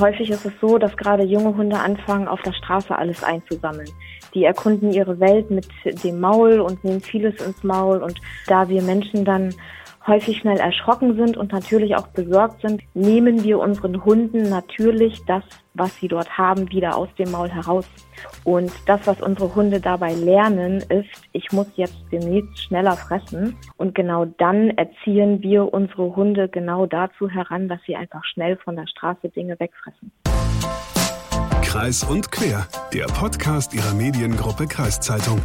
Häufig ist es so, dass gerade junge Hunde anfangen, auf der Straße alles einzusammeln. Die erkunden ihre Welt mit dem Maul und nehmen vieles ins Maul. Und da wir Menschen dann häufig schnell erschrocken sind und natürlich auch besorgt sind, nehmen wir unseren Hunden natürlich das, was sie dort haben, wieder aus dem Maul heraus. Und das, was unsere Hunde dabei lernen, ist, ich muss jetzt demnächst schneller fressen. Und genau dann erziehen wir unsere Hunde genau dazu heran, dass sie einfach schnell von der Straße Dinge wegfressen. Kreis und Quer, der Podcast ihrer Mediengruppe Kreiszeitung.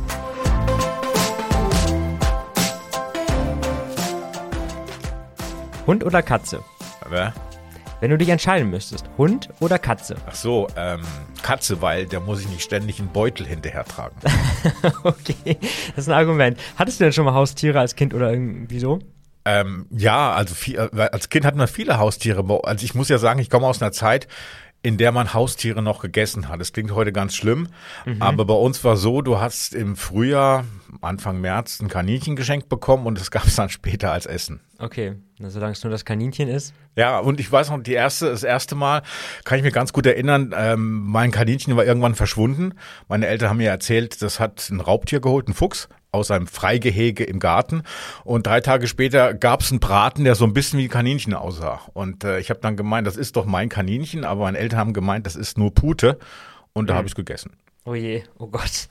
Hund oder Katze? Wer? Wenn du dich entscheiden müsstest, Hund oder Katze? Ach so, ähm, Katze, weil der muss ich nicht ständig einen Beutel hinterher tragen. okay, das ist ein Argument. Hattest du denn schon mal Haustiere als Kind oder irgendwie so? Ähm, ja, also viel, äh, als Kind hat man viele Haustiere. Also ich muss ja sagen, ich komme aus einer Zeit, in der man Haustiere noch gegessen hat. Das klingt heute ganz schlimm, mhm. aber bei uns war so, du hast im Frühjahr, Anfang März, ein Kaninchen geschenkt bekommen und das gab es dann später als Essen. Okay, solange es nur das Kaninchen ist. Ja, und ich weiß noch, die erste, das erste Mal kann ich mir ganz gut erinnern, ähm, mein Kaninchen war irgendwann verschwunden. Meine Eltern haben mir erzählt, das hat ein Raubtier geholt, ein Fuchs aus einem Freigehege im Garten. Und drei Tage später gab es einen Braten, der so ein bisschen wie Kaninchen aussah. Und äh, ich habe dann gemeint, das ist doch mein Kaninchen, aber meine Eltern haben gemeint, das ist nur Pute. Und da mhm. habe ich gegessen. Oh je, oh Gott.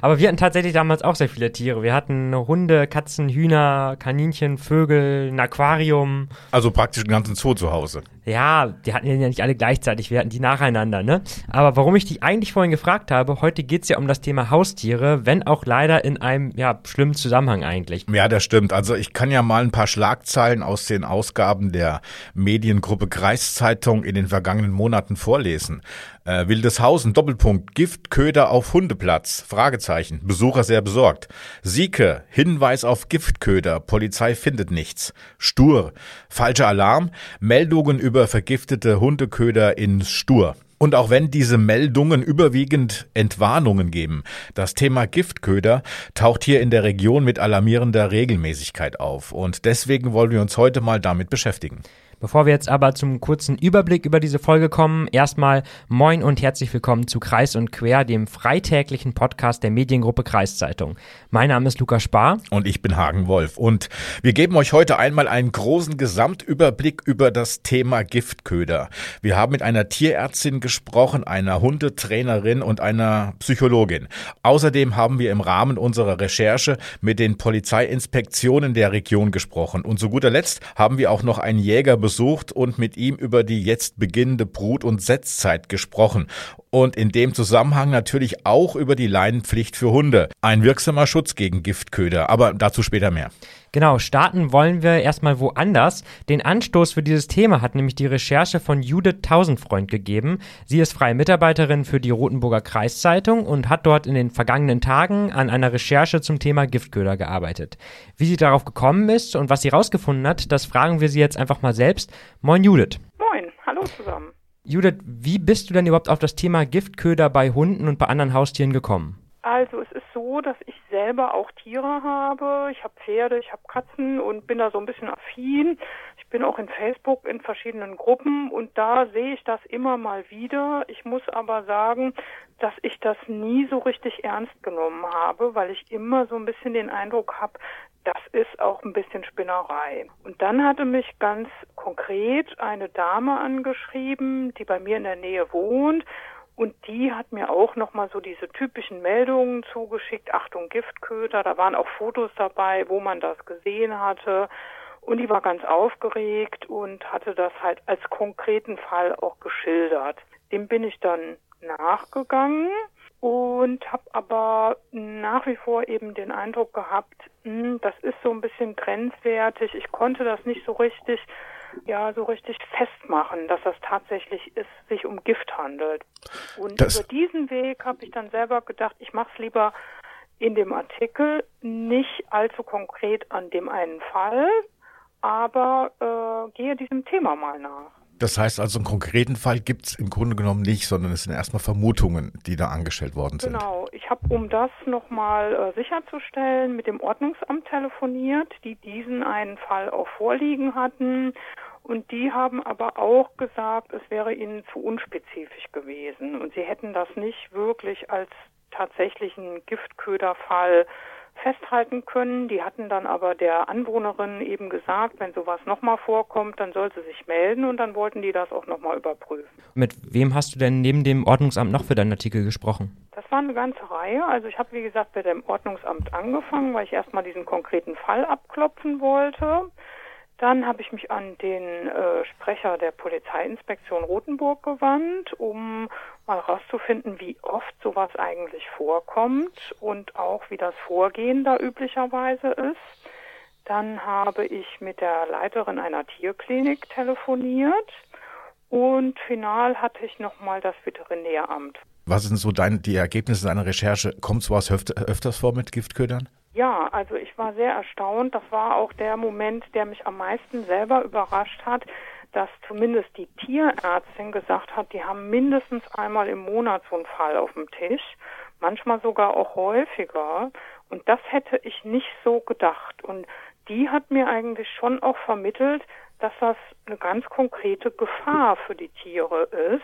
Aber wir hatten tatsächlich damals auch sehr viele Tiere. Wir hatten Hunde, Katzen, Hühner, Kaninchen, Vögel, ein Aquarium. Also praktisch einen ganzen Zoo zu Hause. Ja, die hatten ja nicht alle gleichzeitig, wir hatten die nacheinander, ne? Aber warum ich die eigentlich vorhin gefragt habe, heute geht's ja um das Thema Haustiere, wenn auch leider in einem, ja, schlimmen Zusammenhang eigentlich. Ja, das stimmt. Also ich kann ja mal ein paar Schlagzeilen aus den Ausgaben der Mediengruppe Kreiszeitung in den vergangenen Monaten vorlesen. Äh, Wildeshausen, Doppelpunkt, Giftköder auf Hundeplatz, Fragezeichen, Besucher sehr besorgt. Sieke, Hinweis auf Giftköder, Polizei findet nichts. Stur, falscher Alarm, Meldungen über vergiftete Hundeköder in Stur. Und auch wenn diese Meldungen überwiegend Entwarnungen geben, das Thema Giftköder taucht hier in der Region mit alarmierender Regelmäßigkeit auf. Und deswegen wollen wir uns heute mal damit beschäftigen. Bevor wir jetzt aber zum kurzen Überblick über diese Folge kommen, erstmal moin und herzlich willkommen zu Kreis und Quer, dem freitäglichen Podcast der Mediengruppe Kreiszeitung. Mein Name ist Lukas Spar. Und ich bin Hagen Wolf. Und wir geben euch heute einmal einen großen Gesamtüberblick über das Thema Giftköder. Wir haben mit einer Tierärztin gesprochen, einer Hundetrainerin und einer Psychologin. Außerdem haben wir im Rahmen unserer Recherche mit den Polizeiinspektionen der Region gesprochen. Und zu guter Letzt haben wir auch noch einen Jäger besucht, besucht und mit ihm über die jetzt beginnende Brut- und Setzzeit gesprochen. Und in dem Zusammenhang natürlich auch über die Leinenpflicht für Hunde. Ein wirksamer Schutz gegen Giftköder, aber dazu später mehr. Genau, starten wollen wir erstmal woanders. Den Anstoß für dieses Thema hat nämlich die Recherche von Judith Tausendfreund gegeben. Sie ist freie Mitarbeiterin für die Rotenburger Kreiszeitung und hat dort in den vergangenen Tagen an einer Recherche zum Thema Giftköder gearbeitet. Wie sie darauf gekommen ist und was sie rausgefunden hat, das fragen wir sie jetzt einfach mal selbst. Moin Judith. Moin, hallo zusammen. Judith, wie bist du denn überhaupt auf das Thema Giftköder bei Hunden und bei anderen Haustieren gekommen? Also es ist so, dass ich selber auch Tiere habe. Ich habe Pferde, ich habe Katzen und bin da so ein bisschen affin. Ich bin auch in Facebook in verschiedenen Gruppen und da sehe ich das immer mal wieder. Ich muss aber sagen, dass ich das nie so richtig ernst genommen habe, weil ich immer so ein bisschen den Eindruck habe, das ist auch ein bisschen Spinnerei. Und dann hatte mich ganz konkret eine Dame angeschrieben, die bei mir in der Nähe wohnt und die hat mir auch nochmal so diese typischen Meldungen zugeschickt. Achtung, Giftköder. Da waren auch Fotos dabei, wo man das gesehen hatte. Und die war ganz aufgeregt und hatte das halt als konkreten Fall auch geschildert. Dem bin ich dann nachgegangen und habe aber nach wie vor eben den Eindruck gehabt, mh, hm, das ist so ein bisschen grenzwertig. Ich konnte das nicht so richtig ja so richtig festmachen, dass das tatsächlich ist, sich um Gift handelt. Und das über diesen Weg habe ich dann selber gedacht, ich mache es lieber in dem Artikel nicht allzu konkret an dem einen Fall, aber äh, gehe diesem Thema mal nach. Das heißt also, einen konkreten Fall gibt es im Grunde genommen nicht, sondern es sind erstmal Vermutungen, die da angestellt worden sind. Genau. Ich habe, um das nochmal äh, sicherzustellen, mit dem Ordnungsamt telefoniert, die diesen einen Fall auch vorliegen hatten Und die haben aber auch gesagt, es wäre ihnen zu unspezifisch gewesen und sie hätten das nicht wirklich als tatsächlichen Giftköderfall festhalten können. Die hatten dann aber der Anwohnerin eben gesagt, wenn sowas nochmal vorkommt, dann soll sie sich melden und dann wollten die das auch nochmal überprüfen. Mit wem hast du denn neben dem Ordnungsamt noch für deinen Artikel gesprochen? Das war eine ganze Reihe. Also ich habe, wie gesagt, bei dem Ordnungsamt angefangen, weil ich erstmal diesen konkreten Fall abklopfen wollte. Dann habe ich mich an den äh, Sprecher der Polizeiinspektion Rothenburg gewandt, um mal herauszufinden, wie oft sowas eigentlich vorkommt und auch wie das Vorgehen da üblicherweise ist. Dann habe ich mit der Leiterin einer Tierklinik telefoniert und final hatte ich nochmal das Veterinäramt. Was sind so deine, die Ergebnisse deiner Recherche? Kommt sowas öfters vor mit Giftködern? Ja, also ich war sehr erstaunt. Das war auch der Moment, der mich am meisten selber überrascht hat, dass zumindest die Tierärztin gesagt hat, die haben mindestens einmal im Monat so einen Fall auf dem Tisch, manchmal sogar auch häufiger. Und das hätte ich nicht so gedacht. Und die hat mir eigentlich schon auch vermittelt, dass das eine ganz konkrete Gefahr für die Tiere ist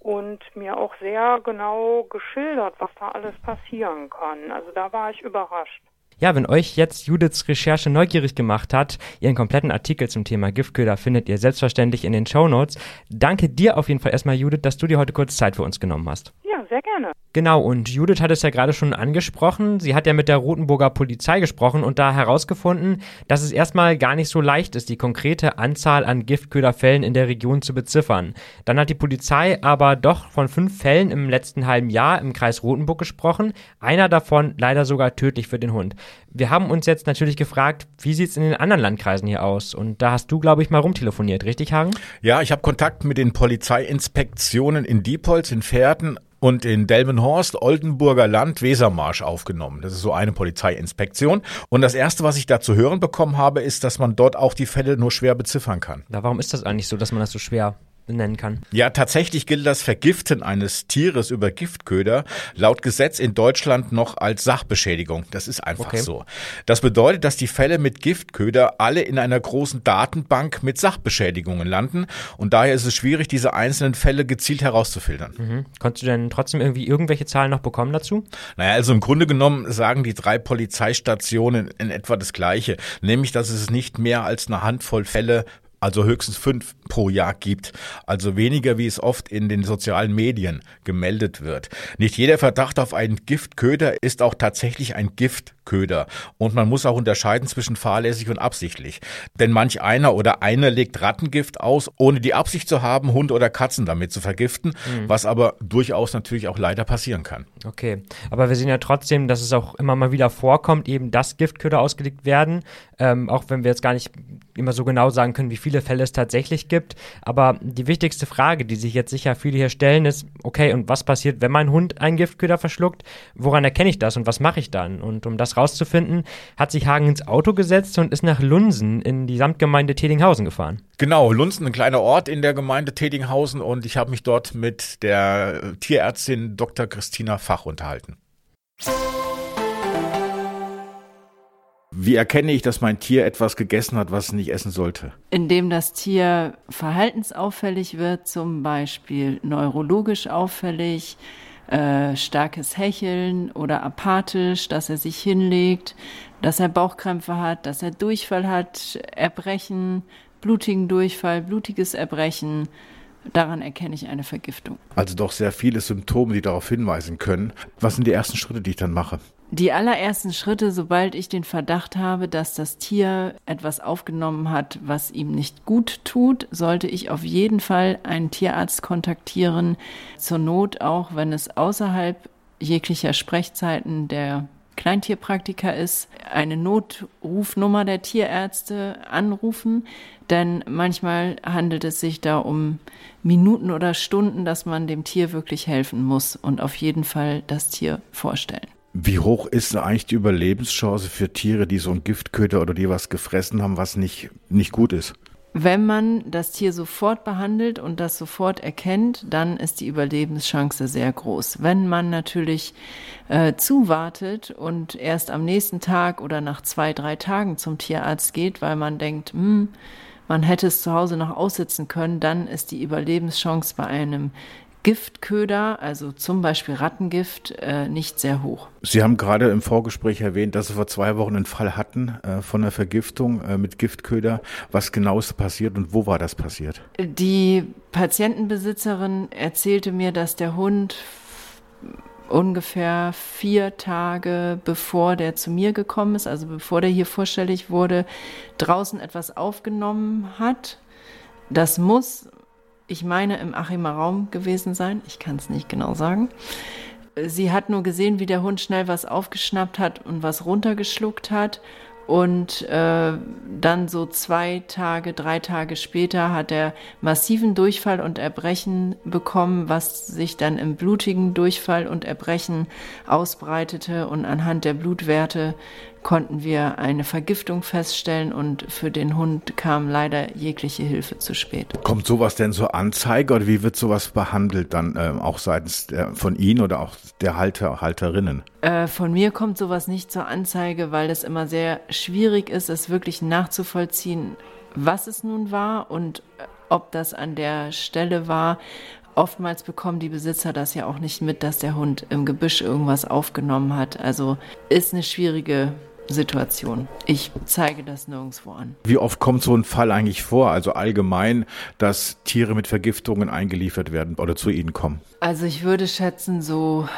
und mir auch sehr genau geschildert, was da alles passieren kann. Also da war ich überrascht. Ja, wenn euch jetzt Judiths Recherche neugierig gemacht hat, ihren kompletten Artikel zum Thema Giftköder findet ihr selbstverständlich in den Show Notes. Danke dir auf jeden Fall erstmal, Judith, dass du dir heute kurz Zeit für uns genommen hast. Sehr gerne. Genau, und Judith hat es ja gerade schon angesprochen. Sie hat ja mit der Rotenburger Polizei gesprochen und da herausgefunden, dass es erstmal gar nicht so leicht ist, die konkrete Anzahl an Giftköderfällen in der Region zu beziffern. Dann hat die Polizei aber doch von fünf Fällen im letzten halben Jahr im Kreis Rotenburg gesprochen. Einer davon leider sogar tödlich für den Hund. Wir haben uns jetzt natürlich gefragt, wie sieht es in den anderen Landkreisen hier aus? Und da hast du, glaube ich, mal rumtelefoniert, richtig, Hagen? Ja, ich habe Kontakt mit den Polizeiinspektionen in Diepholz, in Pferden und in Delmenhorst, Oldenburger Land, Wesermarsch aufgenommen. Das ist so eine Polizeiinspektion. Und das Erste, was ich da zu hören bekommen habe, ist, dass man dort auch die Fälle nur schwer beziffern kann. Na, warum ist das eigentlich so, dass man das so schwer nennen kann. Ja, tatsächlich gilt das Vergiften eines Tieres über Giftköder laut Gesetz in Deutschland noch als Sachbeschädigung. Das ist einfach okay. so. Das bedeutet, dass die Fälle mit Giftköder alle in einer großen Datenbank mit Sachbeschädigungen landen und daher ist es schwierig, diese einzelnen Fälle gezielt herauszufiltern. Mhm. Konntest du denn trotzdem irgendwie irgendwelche Zahlen noch bekommen dazu? Naja, also im Grunde genommen sagen die drei Polizeistationen in etwa das Gleiche, nämlich, dass es nicht mehr als eine Handvoll Fälle also höchstens fünf pro Jahr gibt, also weniger wie es oft in den sozialen Medien gemeldet wird. Nicht jeder Verdacht auf einen Giftköder ist auch tatsächlich ein Giftköder und man muss auch unterscheiden zwischen fahrlässig und absichtlich. Denn manch einer oder eine legt Rattengift aus, ohne die Absicht zu haben, Hund oder Katzen damit zu vergiften, mhm. was aber durchaus natürlich auch leider passieren kann. Okay, aber wir sehen ja trotzdem, dass es auch immer mal wieder vorkommt, eben dass Giftköder ausgelegt werden, ähm, auch wenn wir jetzt gar nicht immer so genau sagen können, wie viele Fälle es tatsächlich gibt. Aber die wichtigste Frage, die sich jetzt sicher viele hier stellen, ist, okay, und was passiert, wenn mein Hund einen Giftköder verschluckt? Woran erkenne ich das und was mache ich dann? Und um das rauszufinden, hat sich Hagen ins Auto gesetzt und ist nach Lunsen in die Samtgemeinde Tedinghausen gefahren. Genau, Lunsen, ein kleiner Ort in der Gemeinde Tedinghausen und ich habe mich dort mit der Tierärztin Dr. Christina Fach unterhalten. Wie erkenne ich, dass mein Tier etwas gegessen hat, was es nicht essen sollte? Indem das Tier verhaltensauffällig wird, zum Beispiel neurologisch auffällig, äh, starkes Hecheln oder apathisch, dass er sich hinlegt, dass er Bauchkrämpfe hat, dass er Durchfall hat, Erbrechen, blutigen Durchfall, blutiges Erbrechen. Daran erkenne ich eine Vergiftung. Also doch sehr viele Symptome, die darauf hinweisen können. Was sind die ersten Schritte, die ich dann mache? Die allerersten Schritte, sobald ich den Verdacht habe, dass das Tier etwas aufgenommen hat, was ihm nicht gut tut, sollte ich auf jeden Fall einen Tierarzt kontaktieren. Zur Not auch, wenn es außerhalb jeglicher Sprechzeiten der Kleintierpraktiker ist, eine Notrufnummer der Tierärzte anrufen, denn manchmal handelt es sich da um Minuten oder Stunden, dass man dem Tier wirklich helfen muss und auf jeden Fall das Tier vorstellen. Wie hoch ist eigentlich die Überlebenschance für Tiere, die so ein Giftköder oder die was gefressen haben, was nicht, nicht gut ist? Wenn man das Tier sofort behandelt und das sofort erkennt, dann ist die Überlebenschance sehr groß. Wenn man natürlich äh, zuwartet und erst am nächsten Tag oder nach zwei, drei Tagen zum Tierarzt geht, weil man denkt, hm, man hätte es zu Hause noch aussitzen können, dann ist die Überlebenschance bei einem Giftköder, also zum Beispiel Rattengift, äh, nicht sehr hoch. Sie haben gerade im Vorgespräch erwähnt, dass Sie vor zwei Wochen einen Fall hatten äh, von einer Vergiftung äh, mit Giftköder. Was genau ist passiert und wo war das passiert? Die Patientenbesitzerin erzählte mir, dass der Hund ungefähr vier Tage bevor der zu mir gekommen ist, also bevor der hier vorstellig wurde, draußen etwas aufgenommen hat. Das muss, ich meine, im Achimer Raum gewesen sein. Ich kann es nicht genau sagen. Sie hat nur gesehen, wie der Hund schnell was aufgeschnappt hat und was runtergeschluckt hat. Und äh, dann so zwei Tage, drei Tage später hat er massiven Durchfall und Erbrechen bekommen, was sich dann im blutigen Durchfall und Erbrechen ausbreitete. Und anhand der Blutwerte konnten wir eine Vergiftung feststellen und für den Hund kam leider jegliche Hilfe zu spät. Kommt sowas denn zur Anzeige oder wie wird sowas behandelt dann äh, auch seitens der, von Ihnen oder auch der Halter, Halterinnen? Äh, von mir kommt sowas nicht zur Anzeige, weil es immer sehr schwierig ist, es wirklich nachzuvollziehen, was es nun war und äh, ob das an der Stelle war, oftmals bekommen die Besitzer das ja auch nicht mit, dass der Hund im Gebüsch irgendwas aufgenommen hat. Also ist eine schwierige Situation. Ich zeige das nirgendwo an. Wie oft kommt so ein Fall eigentlich vor, also allgemein, dass Tiere mit Vergiftungen eingeliefert werden oder zu Ihnen kommen? Also ich würde schätzen, so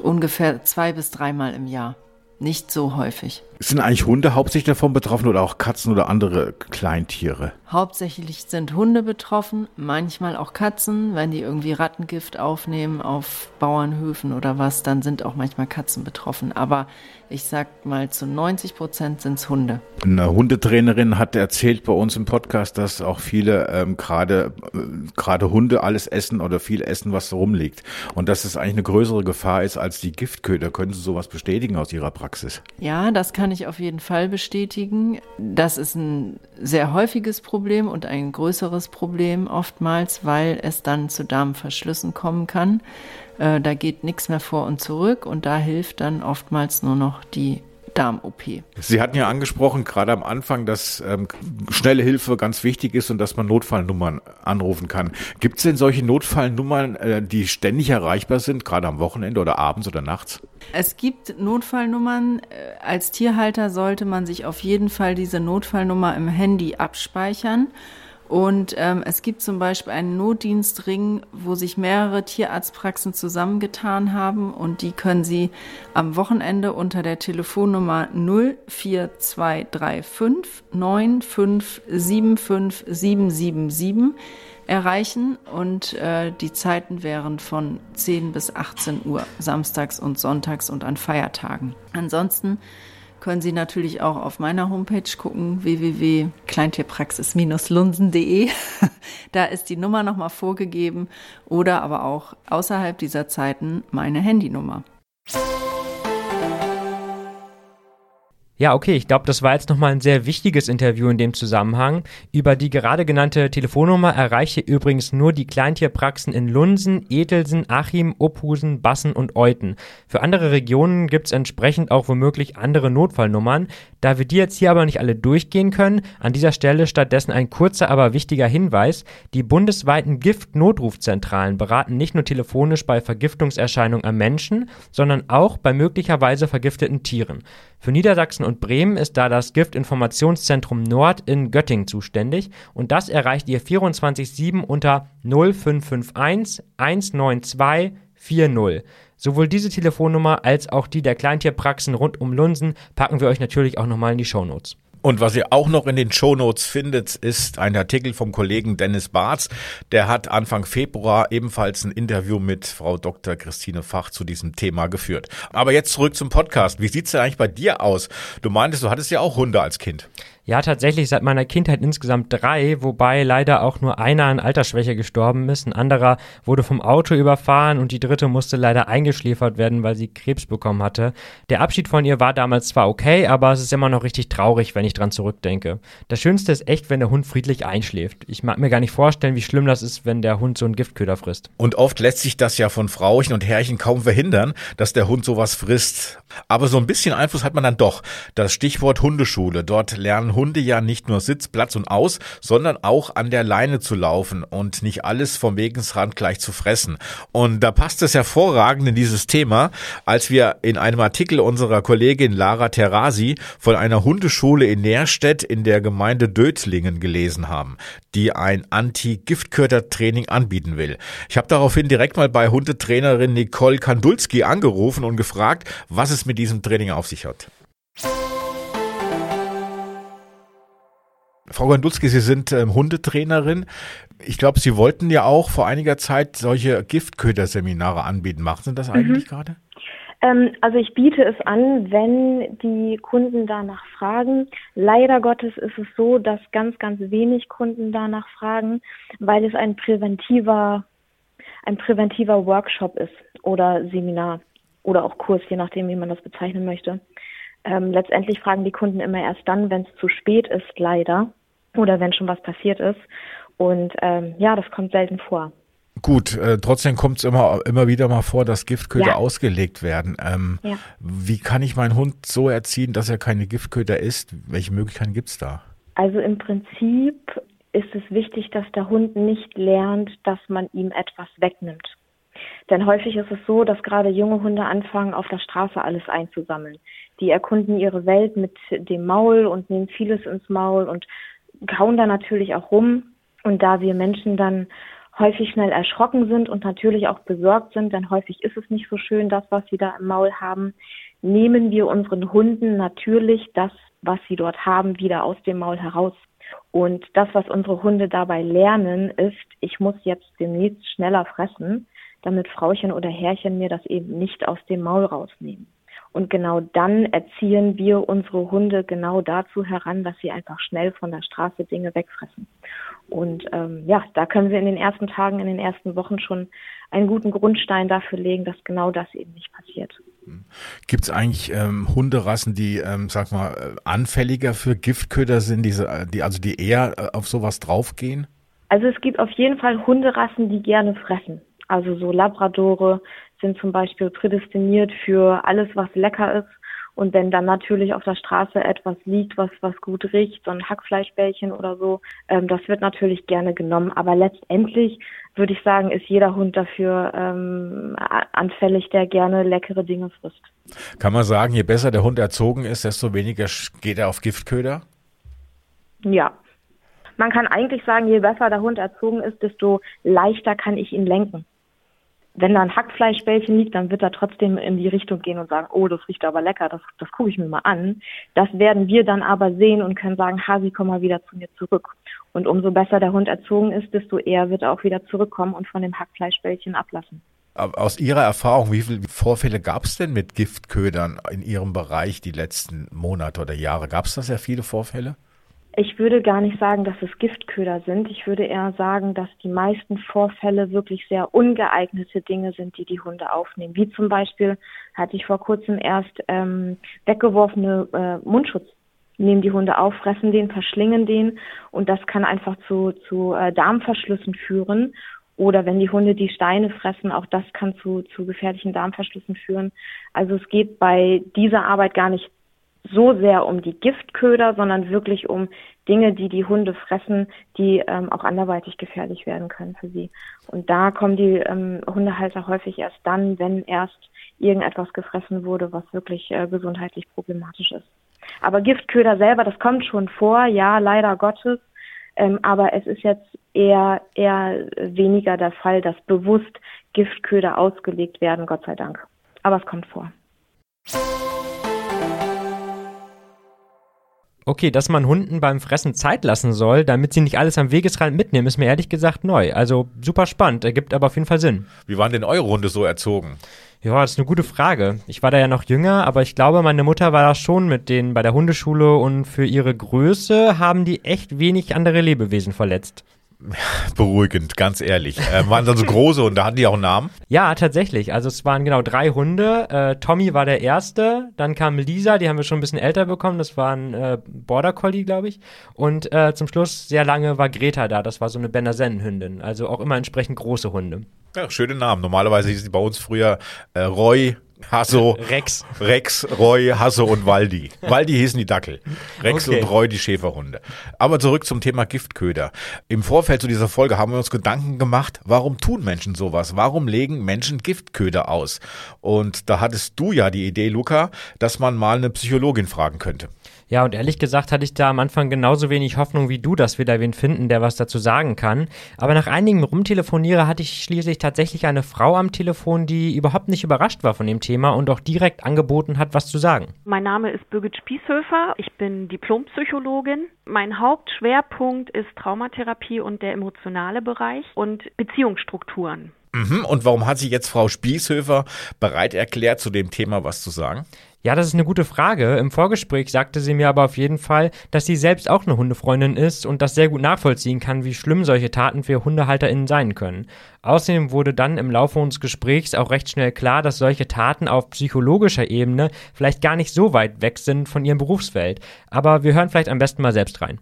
ungefähr zwei bis dreimal im Jahr nicht so häufig. Sind eigentlich Hunde hauptsächlich davon betroffen oder auch Katzen oder andere Kleintiere? Hauptsächlich sind Hunde betroffen, manchmal auch Katzen. Wenn die irgendwie Rattengift aufnehmen auf Bauernhöfen oder was, dann sind auch manchmal Katzen betroffen. Aber ich sag mal, zu 90 Prozent sind es Hunde. Eine Hundetrainerin hat erzählt bei uns im Podcast, dass auch viele ähm, gerade äh, gerade Hunde alles essen oder viel essen, was rumliegt. Und dass es eigentlich eine größere Gefahr ist als die Giftköder. Können Sie sowas bestätigen aus Ihrer Praxis? Ja, das kann ich auf jeden Fall bestätigen. Das ist ein sehr häufiges Problem und ein größeres Problem oftmals, weil es dann zu Darmverschlüssen kommen kann. Äh, da geht nichts mehr vor und zurück und da hilft dann oftmals nur noch die Darm-OP. Sie hatten ja angesprochen, gerade am Anfang, dass ähm, schnelle Hilfe ganz wichtig ist und dass man Notfallnummern anrufen kann. Gibt es denn solche Notfallnummern, äh, die ständig erreichbar sind, gerade am Wochenende oder abends oder nachts? Es gibt Notfallnummern. Äh, als Tierhalter sollte man sich auf jeden Fall diese Notfallnummer im Handy abspeichern. Und ähm, es gibt zum Beispiel einen Notdienstring, wo sich mehrere Tierarztpraxen zusammengetan haben und die können Sie am Wochenende unter der Telefonnummer 04235 9575777 erreichen und äh, die Zeiten wären von 10 bis 18 Uhr samstags und sonntags und an Feiertagen. Ansonsten können Sie natürlich auch auf meiner Homepage gucken, www.kleintierpraxis-lunsen.de. da ist die Nummer nochmal vorgegeben oder aber auch außerhalb dieser Zeiten meine Handynummer. Ja, okay, ich glaube, das war jetzt nochmal ein sehr wichtiges Interview in dem Zusammenhang. Über die gerade genannte Telefonnummer erreiche übrigens nur die Kleintierpraxen in Lunsen, Etelsen, Achim, Ophusen, Bassen und Euten. Für andere Regionen gibt es entsprechend auch womöglich andere Notfallnummern. Da wir die jetzt hier aber nicht alle durchgehen können, an dieser Stelle stattdessen ein kurzer, aber wichtiger Hinweis. Die bundesweiten Giftnotrufzentralen beraten nicht nur telefonisch bei Vergiftungserscheinungen am Menschen, sondern auch bei möglicherweise vergifteten Tieren. Für Niedersachsen Bremen ist da das Giftinformationszentrum Nord in Göttingen zuständig und das erreicht ihr 24-7 unter 0551 192 40. Sowohl diese Telefonnummer als auch die der Kleintierpraxen rund um Lunsen packen wir euch natürlich auch nochmal in die Shownotes. Und was ihr auch noch in den Shownotes findet, ist ein Artikel vom Kollegen Dennis Barz. Der hat Anfang Februar ebenfalls ein Interview mit Frau Dr. Christine Fach zu diesem Thema geführt. Aber jetzt zurück zum Podcast. Wie sieht's denn eigentlich bei dir aus? Du meintest, du hattest ja auch Hunde als Kind. Ja, tatsächlich seit meiner Kindheit insgesamt drei, wobei leider auch nur einer an Altersschwäche gestorben ist. Ein anderer wurde vom Auto überfahren und die dritte musste leider eingeschläfert werden, weil sie Krebs bekommen hatte. Der Abschied von ihr war damals zwar okay, aber es ist immer noch richtig traurig, wenn ich dran zurückdenke. Das Schönste ist echt, wenn der Hund friedlich einschläft. Ich mag mir gar nicht vorstellen, wie schlimm das ist, wenn der Hund so einen Giftköder frisst. Und oft lässt sich das ja von Frauchen und Herrchen kaum verhindern, dass der Hund sowas frisst. Aber so ein bisschen Einfluss hat man dann doch. Das Stichwort Hundeschule. Dort lernen Hunde ja nicht nur Sitz, Platz und Aus, sondern auch an der Leine zu laufen und nicht alles vom Wegesrand gleich zu fressen. Und da passt es hervorragend in dieses Thema, als wir in einem Artikel unserer Kollegin Lara Terasi von einer Hundeschule in Nährstedt in der Gemeinde Dötlingen gelesen haben, die ein Anti-Giftköder-Training anbieten will. Ich habe daraufhin direkt mal bei Hundetrainerin Nicole Kandulski angerufen und gefragt, was es mit diesem Training auf sich hat. Frau Gandulski, Sie sind ähm, Hundetrainerin. Ich glaube, Sie wollten ja auch vor einiger Zeit solche Giftköder-Seminare anbieten. Machen Sie das mhm. eigentlich mhm. gerade? Ähm, also ich biete es an, wenn die Kunden danach fragen. Leider Gottes ist es so, dass ganz, ganz wenig Kunden danach fragen, weil es ein präventiver, ein präventiver Workshop ist oder Seminar oder auch Kurs, je nachdem, wie man das bezeichnen möchte. Ähm, letztendlich fragen die Kunden immer erst dann, wenn es zu spät ist, leider, oder wenn schon was passiert ist. Und ähm, ja, das kommt selten vor. Gut, äh, trotzdem kommt es immer, immer wieder mal vor, dass Giftköder ja. ausgelegt werden. Ähm, ja. Wie kann ich meinen Hund so erziehen, dass er keine Giftköder isst? Welche Möglichkeiten gibt es da? Also im Prinzip ist es wichtig, dass der Hund nicht lernt, dass man ihm etwas wegnimmt. Denn häufig ist es so, dass gerade junge Hunde anfangen, auf der Straße alles einzusammeln. Die erkunden ihre Welt mit dem Maul und nehmen vieles ins Maul und kauen da natürlich auch rum. Und da wir Menschen dann häufig schnell erschrocken sind und natürlich auch besorgt sind, denn häufig ist es nicht so schön, das, was sie da im Maul haben, nehmen wir unseren Hunden natürlich das, was sie dort haben, wieder aus dem Maul heraus. Und das, was unsere Hunde dabei lernen, ist, ich muss jetzt demnächst schneller fressen, damit Frauchen oder Herrchen mir das eben nicht aus dem Maul rausnehmen. Und genau dann erziehen wir unsere Hunde genau dazu heran, dass sie einfach schnell von der Straße Dinge wegfressen. Und ähm, ja, da können wir in den ersten Tagen, in den ersten Wochen schon einen guten Grundstein dafür legen, dass genau das eben nicht passiert. Gibt es eigentlich ähm, Hunderassen, die, ähm, sag mal, äh, anfälliger für Giftköder sind, diese, äh, die also die eher äh, auf sowas draufgehen? Also es gibt auf jeden Fall Hunderassen, die gerne fressen. Also so Labradore sind zum Beispiel prädestiniert für alles, was lecker ist. Und wenn dann natürlich auf der Straße etwas liegt, was, was gut riecht, so ein Hackfleischbällchen oder so, ähm, das wird natürlich gerne genommen. Aber letztendlich würde ich sagen, ist jeder Hund dafür ähm, anfällig, der gerne leckere Dinge frisst. Kann man sagen, je besser der Hund erzogen ist, desto weniger geht er auf Giftköder? Ja. Man kann eigentlich sagen, je besser der Hund erzogen ist, desto leichter kann ich ihn lenken wenn da ein Hackfleischbällchen liegt, dann wird er trotzdem in die Richtung gehen und sagen, oh, das riecht aber lecker, das, das gucke ich mir mal an. Das werden wir dann aber sehen und können sagen, Hasi, komm mal wieder zu mir zurück. Und umso besser der Hund erzogen ist, desto eher wird er auch wieder zurückkommen und von dem Hackfleischbällchen ablassen. Aus Ihrer Erfahrung, wie viele Vorfälle gab es denn mit Giftködern in Ihrem Bereich die letzten Monate oder Jahre? Gab es da sehr viele Vorfälle? Ich würde gar nicht sagen, dass es Giftköder sind. Ich würde eher sagen, dass die meisten Vorfälle wirklich sehr ungeeignete Dinge sind, die die Hunde aufnehmen. Wie zum Beispiel hatte ich vor kurzem erst ähm, weggeworfene äh, Mundschutz. Nehmen die Hunde auf, fressen den, verschlingen den und das kann einfach zu, zu äh, Darmverschlüssen führen. Oder wenn die Hunde die Steine fressen, auch das kann zu, zu gefährlichen Darmverschlüssen führen. Also es geht bei dieser Arbeit gar nicht so sehr um die Giftköder, sondern wirklich um Dinge, die die Hunde fressen, die ähm, auch anderweitig gefährlich werden können für sie. Und da kommen die ähm, Hundehalter häufig erst dann, wenn erst irgendetwas gefressen wurde, was wirklich äh, gesundheitlich problematisch ist. Aber Giftköder selber, das kommt schon vor, ja, leider Gottes. Ähm, aber es ist jetzt eher, eher weniger der Fall, dass bewusst Giftköder ausgelegt werden, Gott sei Dank. Aber es kommt vor. Okay, dass man Hunden beim Fressen Zeit lassen soll, damit sie nicht alles am Wegesrand mitnehmen, ist mir ehrlich gesagt neu. Also super spannend, ergibt aber auf jeden Fall Sinn. Wie waren denn eure Hunde so erzogen? Ja, das ist eine gute Frage. Ich war da ja noch jünger, aber ich glaube, meine Mutter war da schon mit denen bei der Hundeschule und für ihre Größe haben die echt wenig andere Lebewesen verletzt. beruhigend, ganz ehrlich. Äh, waren dann so große und da hatten die auch einen Namen? Ja, tatsächlich. Also es waren genau drei Hunde. Äh, Tommy war der erste, dann kam Lisa, die haben wir schon ein bisschen älter bekommen, das war ein äh, Border Collie, glaube ich. Und äh, zum Schluss sehr lange war Greta da, das war so eine Benazen-Hündin. Also auch immer entsprechend große Hunde. Ja, schöne Namen. Normalerweise hieß sie bei uns früher äh, Roy, Hasso, Rex. Rex, Roy, Hasso und Waldi. Waldi hießen die Dackel. Rex Okay. und Roy die Schäferhunde. Aber zurück zum Thema Giftköder. Im Vorfeld zu dieser Folge haben wir uns Gedanken gemacht, warum tun Menschen sowas? Warum legen Menschen Giftköder aus? Und da hattest du ja die Idee, Luca, dass man mal eine Psychologin fragen könnte. Ja, und ehrlich gesagt hatte ich da am Anfang genauso wenig Hoffnung wie du, dass wir da wen finden, der was dazu sagen kann. Aber nach einigem Rumtelefoniere hatte ich schließlich tatsächlich eine Frau am Telefon, die überhaupt nicht überrascht war von dem Thema und auch direkt angeboten hat, was zu sagen. Mein Name ist Birgit Spießhöfer. Ich bin Diplompsychologin. Mein Hauptschwerpunkt ist Traumatherapie und der emotionale Bereich und Beziehungsstrukturen. Mhm. Und warum hat sich jetzt Frau Spießhöfer bereit erklärt, zu dem Thema was zu sagen? Ja, das ist eine gute Frage. Im Vorgespräch sagte sie mir aber auf jeden Fall, dass sie selbst auch eine Hundefreundin ist und das sehr gut nachvollziehen kann, wie schlimm solche Taten für HundehalterInnen sein können. Außerdem wurde dann im Laufe unseres Gesprächs auch recht schnell klar, dass solche Taten auf psychologischer Ebene vielleicht gar nicht so weit weg sind von ihrem Berufsfeld. Aber wir hören vielleicht am besten mal selbst rein.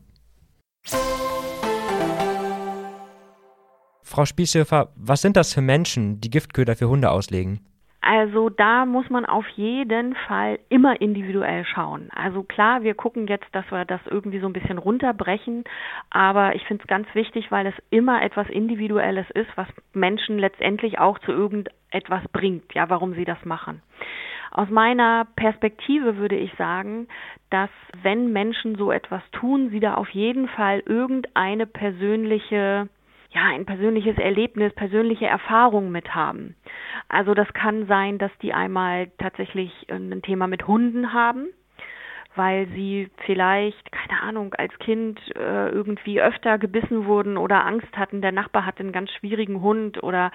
Frau Spießhöfer, was sind das für Menschen, die Giftköder für Hunde auslegen? Also da muss man auf jeden Fall immer individuell schauen. Also klar, wir gucken jetzt, dass wir das irgendwie so ein bisschen runterbrechen, aber ich finde es ganz wichtig, weil es immer etwas Individuelles ist, was Menschen letztendlich auch zu irgendetwas bringt, ja, warum sie das machen. Aus meiner Perspektive würde ich sagen, dass wenn Menschen so etwas tun, sie da auf jeden Fall irgendeine persönliche ja, ein persönliches Erlebnis, persönliche Erfahrung mit haben. Also das kann sein, dass die einmal tatsächlich ein Thema mit Hunden haben, weil sie vielleicht, Ahnung, als Kind äh, irgendwie öfter gebissen wurden oder Angst hatten, der Nachbar hatte einen ganz schwierigen Hund oder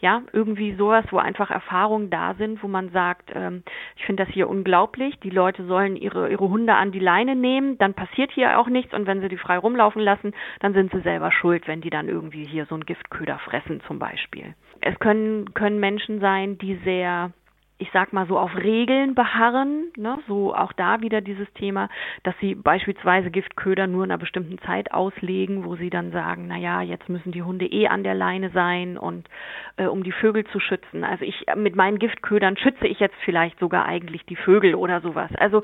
ja, irgendwie sowas, wo einfach Erfahrungen da sind, wo man sagt, ähm, ich finde das hier unglaublich, die Leute sollen ihre, ihre Hunde an die Leine nehmen, dann passiert hier auch nichts. Und wenn sie die frei rumlaufen lassen, dann sind sie selber schuld, wenn die dann irgendwie hier so einen Giftköder fressen zum Beispiel. Es können, können Menschen sein, die sehr ich sag mal so auf Regeln beharren, ne? so auch da wieder dieses Thema, dass sie beispielsweise Giftköder nur in einer bestimmten Zeit auslegen, wo sie dann sagen, na ja, jetzt müssen die Hunde eh an der Leine sein und äh, um die Vögel zu schützen. Also ich mit meinen Giftködern schütze ich jetzt vielleicht sogar eigentlich die Vögel oder sowas. Also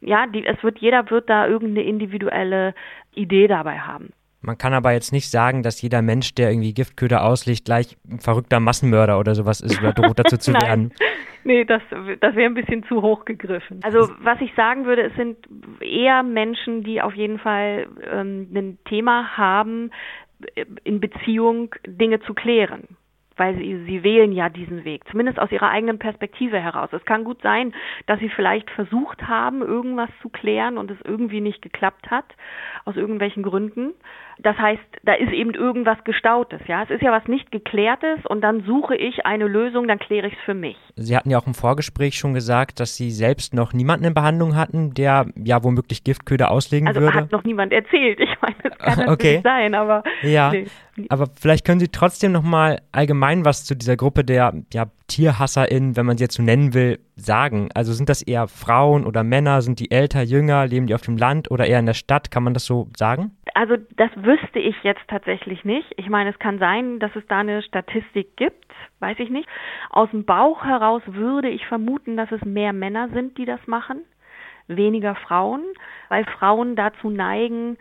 ja, die, es wird jeder wird da irgendeine individuelle Idee dabei haben. Man kann aber jetzt nicht sagen, dass jeder Mensch, der irgendwie Giftköder auslegt, gleich ein verrückter Massenmörder oder sowas ist oder droht dazu zu werden. Nee, das, das wäre ein bisschen zu hoch gegriffen. Also was ich sagen würde, es sind eher Menschen, die auf jeden Fall ähm, ein Thema haben, äh, in Beziehung Dinge zu klären. Weil sie, sie wählen ja diesen Weg, zumindest aus ihrer eigenen Perspektive heraus. Es kann gut sein, dass sie vielleicht versucht haben, irgendwas zu klären und es irgendwie nicht geklappt hat, aus irgendwelchen Gründen. Das heißt, da ist eben irgendwas Gestautes, ja. Es ist ja was nicht Geklärtes und dann suche ich eine Lösung, dann kläre ich es für mich. Sie hatten ja auch im Vorgespräch schon gesagt, dass Sie selbst noch niemanden in Behandlung hatten, der ja womöglich Giftköder auslegen Also würde. hat noch niemand erzählt. Ich meine, das kann natürlich Okay. sein, aber Ja, nee. aber vielleicht können Sie trotzdem noch mal allgemein was zu dieser Gruppe der ja, TierhasserInnen, wenn man sie jetzt so nennen will, sagen. Also sind das eher Frauen oder Männer? Sind die älter, jünger? Leben die auf dem Land oder eher in der Stadt? Kann man das so sagen? Also das wüsste ich jetzt tatsächlich nicht. Ich meine, es kann sein, dass es da eine Statistik gibt, weiß ich nicht. Aus dem Bauch heraus würde ich vermuten, dass es mehr Männer sind, die das machen, weniger Frauen, weil Frauen dazu neigen,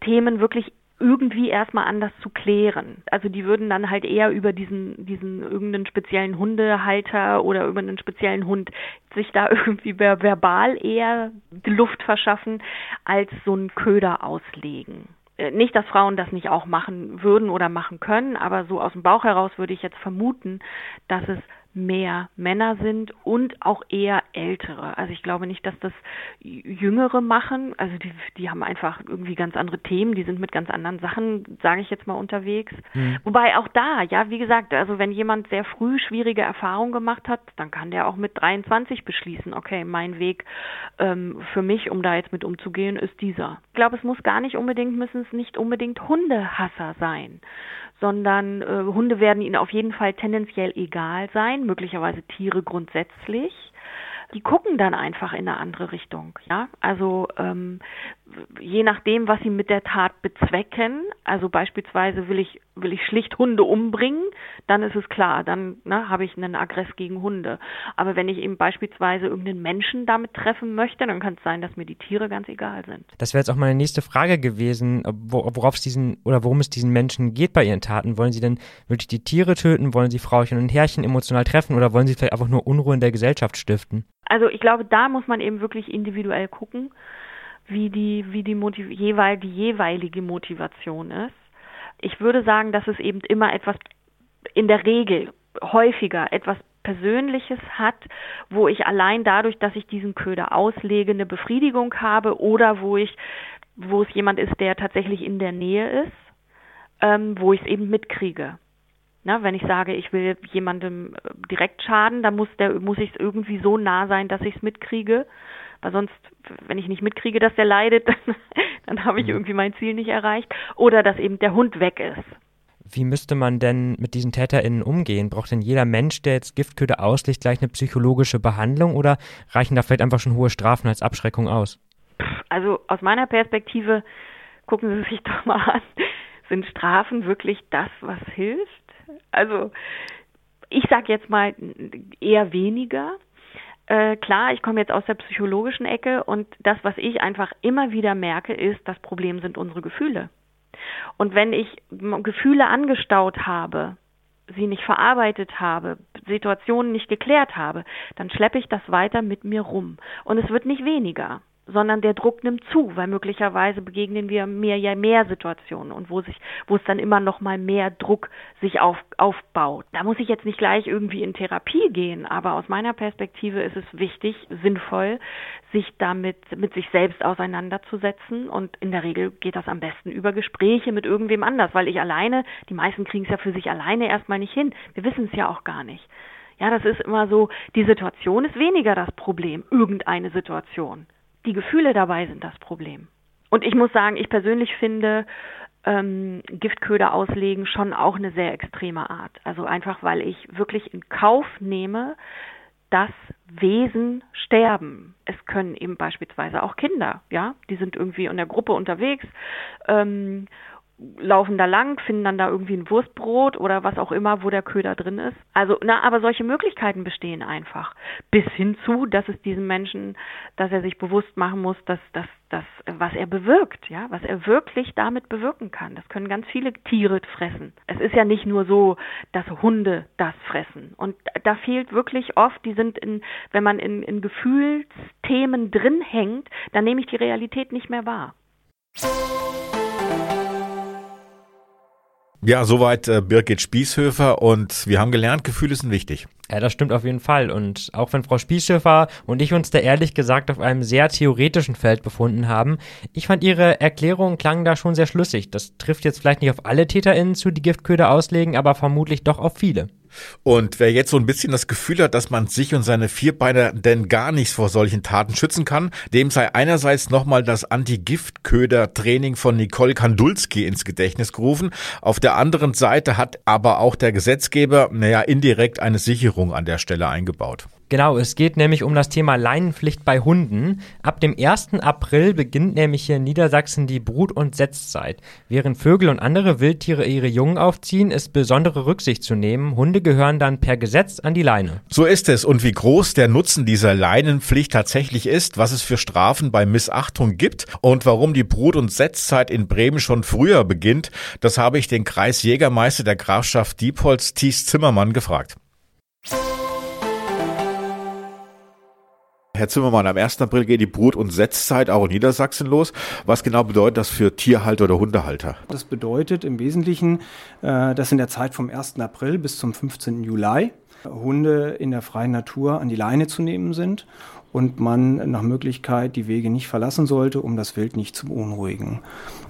Themen wirklich irgendwie erstmal anders zu klären. Also die würden dann halt eher über diesen, diesen irgendeinen speziellen Hundehalter oder über einen speziellen Hund sich da irgendwie ver verbal eher die Luft verschaffen, als so einen Köder auslegen. Äh, Nicht, dass Frauen das nicht auch machen würden oder machen können, aber so aus dem Bauch heraus würde ich jetzt vermuten, dass es mehr Männer sind und auch eher ältere. Also ich glaube nicht, dass das Jüngere machen. Also die, die haben einfach irgendwie ganz andere Themen, die sind mit ganz anderen Sachen, sage ich jetzt mal, unterwegs. Mhm. Wobei auch da, ja, wie gesagt, also wenn jemand sehr früh schwierige Erfahrungen gemacht hat, dann kann der auch mit 23 beschließen, okay, mein Weg ähm, für mich, um da jetzt mit umzugehen, ist dieser. Ich glaube, es muss gar nicht unbedingt, müssen es nicht unbedingt Hundehasser sein, sondern äh, Hunde werden ihnen auf jeden Fall tendenziell egal sein, möglicherweise Tiere grundsätzlich. Die gucken dann einfach in eine andere Richtung, ja. Also ähm, je nachdem, was sie mit der Tat bezwecken, also beispielsweise will ich, will ich schlicht Hunde umbringen, dann ist es klar, dann ne, habe ich einen Aggress gegen Hunde. Aber wenn ich eben beispielsweise irgendeinen Menschen damit treffen möchte, dann kann es sein, dass mir die Tiere ganz egal sind. Das wäre jetzt auch meine nächste Frage gewesen, worauf es diesen oder worum es diesen Menschen geht bei ihren Taten. Wollen sie denn wirklich die Tiere töten? Wollen sie Frauchen und Herrchen emotional treffen oder wollen sie vielleicht einfach nur Unruhe in der Gesellschaft stiften? Also ich glaube, da muss man eben wirklich individuell gucken wie die, wie die, Motiv jeweil, die jeweilige Motivation ist. Ich würde sagen, dass es eben immer etwas, in der Regel häufiger etwas Persönliches hat, wo ich allein dadurch, dass ich diesen Köder auslege, eine Befriedigung habe oder wo ich, wo es jemand ist, der tatsächlich in der Nähe ist, ähm, wo ich es eben mitkriege. Na, wenn ich sage, ich will jemandem äh, direkt schaden, dann muss muss ich es irgendwie so nah sein, dass ich es mitkriege. Weil sonst, wenn ich nicht mitkriege, dass der leidet, dann, dann habe ich mhm. irgendwie mein Ziel nicht erreicht. Oder dass eben der Hund weg ist. Wie müsste man denn mit diesen TäterInnen umgehen? Braucht denn jeder Mensch, der jetzt Giftköder auslegt, gleich eine psychologische Behandlung oder reichen da vielleicht einfach schon hohe Strafen als Abschreckung aus? Also aus meiner Perspektive, gucken Sie sich doch mal an, sind Strafen wirklich das, was hilft? Also ich sage jetzt mal eher weniger. Äh, klar, ich komme jetzt aus der psychologischen Ecke und das, was ich einfach immer wieder merke, ist, das Problem sind unsere Gefühle. Und wenn ich Gefühle angestaut habe, sie nicht verarbeitet habe, Situationen nicht geklärt habe, dann schleppe ich das weiter mit mir rum. Und es wird nicht weniger sondern der Druck nimmt zu, weil möglicherweise begegnen wir mehr ja mehr Situationen und wo sich, wo es dann immer noch mal mehr Druck sich auf, aufbaut. Da muss ich jetzt nicht gleich irgendwie in Therapie gehen, aber aus meiner Perspektive ist es wichtig, sinnvoll, sich damit mit sich selbst auseinanderzusetzen und in der Regel geht das am besten über Gespräche mit irgendwem anders, weil ich alleine, die meisten kriegen es ja für sich alleine erstmal nicht hin. Wir wissen es ja auch gar nicht. Ja, das ist immer so, die Situation ist weniger das Problem, irgendeine Situation die Gefühle dabei sind das Problem. Und ich muss sagen, ich persönlich finde ähm, Giftköder auslegen schon auch eine sehr extreme Art. Also einfach, weil ich wirklich in Kauf nehme, dass Wesen sterben. Es können eben beispielsweise auch Kinder, ja, die sind irgendwie in der Gruppe unterwegs ähm, laufen da lang, finden dann da irgendwie ein Wurstbrot oder was auch immer, wo der Köder drin ist. Also, na, aber solche Möglichkeiten bestehen einfach. Bis hin zu, dass es diesem Menschen, dass er sich bewusst machen muss, dass das, das, was er bewirkt, ja, was er wirklich damit bewirken kann. Das können ganz viele Tiere fressen. Es ist ja nicht nur so, dass Hunde das fressen. Und da fehlt wirklich oft, die sind in, wenn man in, in Gefühlsthemen drin hängt, dann nehme ich die Realität nicht mehr wahr. Ja, soweit äh, Birgit Spießhöfer und wir haben gelernt, Gefühle sind wichtig. Ja, das stimmt auf jeden Fall. Und auch wenn Frau Spießhöfer und ich uns da ehrlich gesagt auf einem sehr theoretischen Feld befunden haben, ich fand ihre Erklärung klang da schon sehr schlüssig. Das trifft jetzt vielleicht nicht auf alle TäterInnen zu, die Giftköder auslegen, aber vermutlich doch auf viele. Und wer jetzt so ein bisschen das Gefühl hat, dass man sich und seine Vierbeiner denn gar nichts vor solchen Taten schützen kann, dem sei einerseits nochmal das Anti-Giftköder-Training von Nicole Kandulski ins Gedächtnis gerufen. Auf der anderen Seite hat aber auch der Gesetzgeber, naja, indirekt eine Sicherung an der Stelle eingebaut. Genau, es geht nämlich um das Thema Leinenpflicht bei Hunden. Ab dem 1. April beginnt nämlich hier in Niedersachsen die Brut- und Setzzeit. Während Vögel und andere Wildtiere ihre Jungen aufziehen, ist besondere Rücksicht zu nehmen. Hunde gehören dann per Gesetz an die Leine. So ist es. Und wie groß der Nutzen dieser Leinenpflicht tatsächlich ist, was es für Strafen bei Missachtung gibt und warum die Brut- und Setzzeit in Bremen schon früher beginnt, das habe ich den Kreisjägermeister der Grafschaft Diepholz, Thies Zimmermann, gefragt. Herr Zimmermann, am 1. April geht die Brut- und Setzzeit auch in Niedersachsen los. Was genau bedeutet das für Tierhalter oder Hundehalter? Das bedeutet im Wesentlichen, äh, dass in der Zeit vom 1. April bis zum 15. Juli Hunde in der freien Natur an die Leine zu nehmen sind und man nach Möglichkeit die Wege nicht verlassen sollte, um das Wild nicht zu beunruhigen.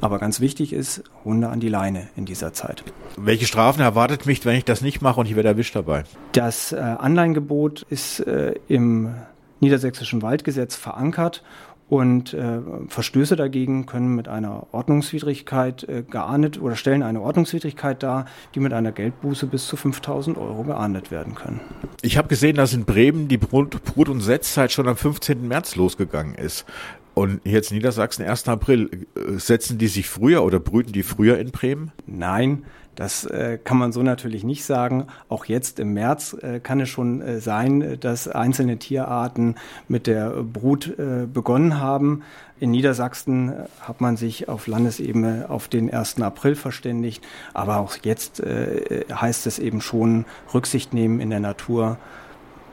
Aber ganz wichtig ist, Hunde an die Leine in dieser Zeit. Welche Strafen erwartet mich, wenn ich das nicht mache und ich werde erwischt dabei? Das äh, Anleihengebot ist äh, im niedersächsischen Waldgesetz verankert und äh, Verstöße dagegen können mit einer Ordnungswidrigkeit äh, geahndet oder stellen eine Ordnungswidrigkeit dar, die mit einer Geldbuße bis zu 5000 Euro geahndet werden können. Ich habe gesehen, dass in Bremen die Brut- und Setzzeit schon am 15. März losgegangen ist. Und jetzt Niedersachsen, 1. April, äh, setzen die sich früher oder brüten die früher in Bremen? Nein, das äh, kann man so natürlich nicht sagen. Auch jetzt im März äh, kann es schon äh, sein, dass einzelne Tierarten mit der Brut äh, begonnen haben. In Niedersachsen äh, hat man sich auf Landesebene auf den 1. April verständigt. Aber auch jetzt äh, heißt es eben schon Rücksicht nehmen in der Natur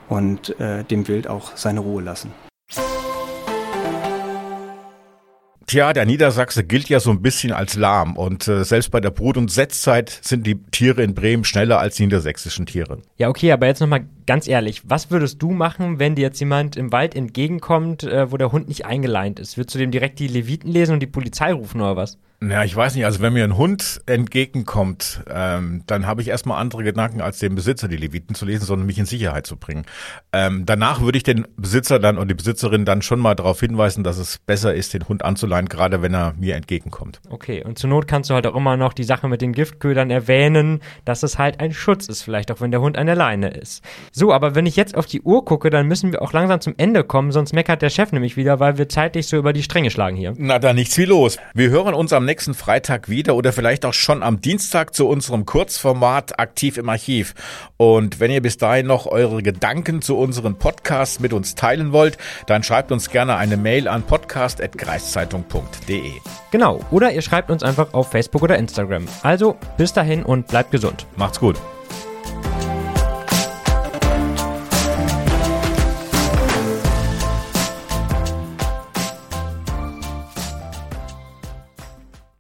und dem Wild auch seine Ruhe lassen. Tja, der Niedersachse gilt ja so ein bisschen als lahm und äh, selbst bei der Brut- und Setzzeit sind die Tiere in Bremen schneller als die niedersächsischen Tiere. Ja, okay, aber jetzt nochmal ganz ehrlich, was würdest du machen, wenn dir jetzt jemand im Wald entgegenkommt, äh, wo der Hund nicht eingeleint ist? Würdest du dem direkt die Leviten lesen und die Polizei rufen oder was? Ja, ich weiß nicht, also wenn mir ein Hund entgegenkommt, ähm, dann habe ich erstmal andere Gedanken, als dem Besitzer die Leviten zu lesen, sondern mich in Sicherheit zu bringen. Ähm, danach würde ich den Besitzer dann und die Besitzerin dann schon mal darauf hinweisen, dass es besser ist, den Hund anzuleihen, gerade wenn er mir entgegenkommt. Okay, und zur Not kannst du halt auch immer noch die Sache mit den Giftködern erwähnen, dass es halt ein Schutz ist, vielleicht auch wenn der Hund an der Leine ist. So, aber wenn ich jetzt auf die Uhr gucke, dann müssen wir auch langsam zum Ende kommen, sonst meckert der Chef nämlich wieder, weil wir zeitlich so über die Stränge schlagen hier. Na, da nichts wie los. Wir hören uns am nächsten nächsten Freitag wieder oder vielleicht auch schon am Dienstag zu unserem Kurzformat aktiv im Archiv. Und wenn ihr bis dahin noch eure Gedanken zu unseren Podcasts mit uns teilen wollt, dann schreibt uns gerne eine Mail an podcast.kreiszeitung.de. Genau, oder ihr schreibt uns einfach auf Facebook oder Instagram. Also bis dahin und bleibt gesund. Macht's gut.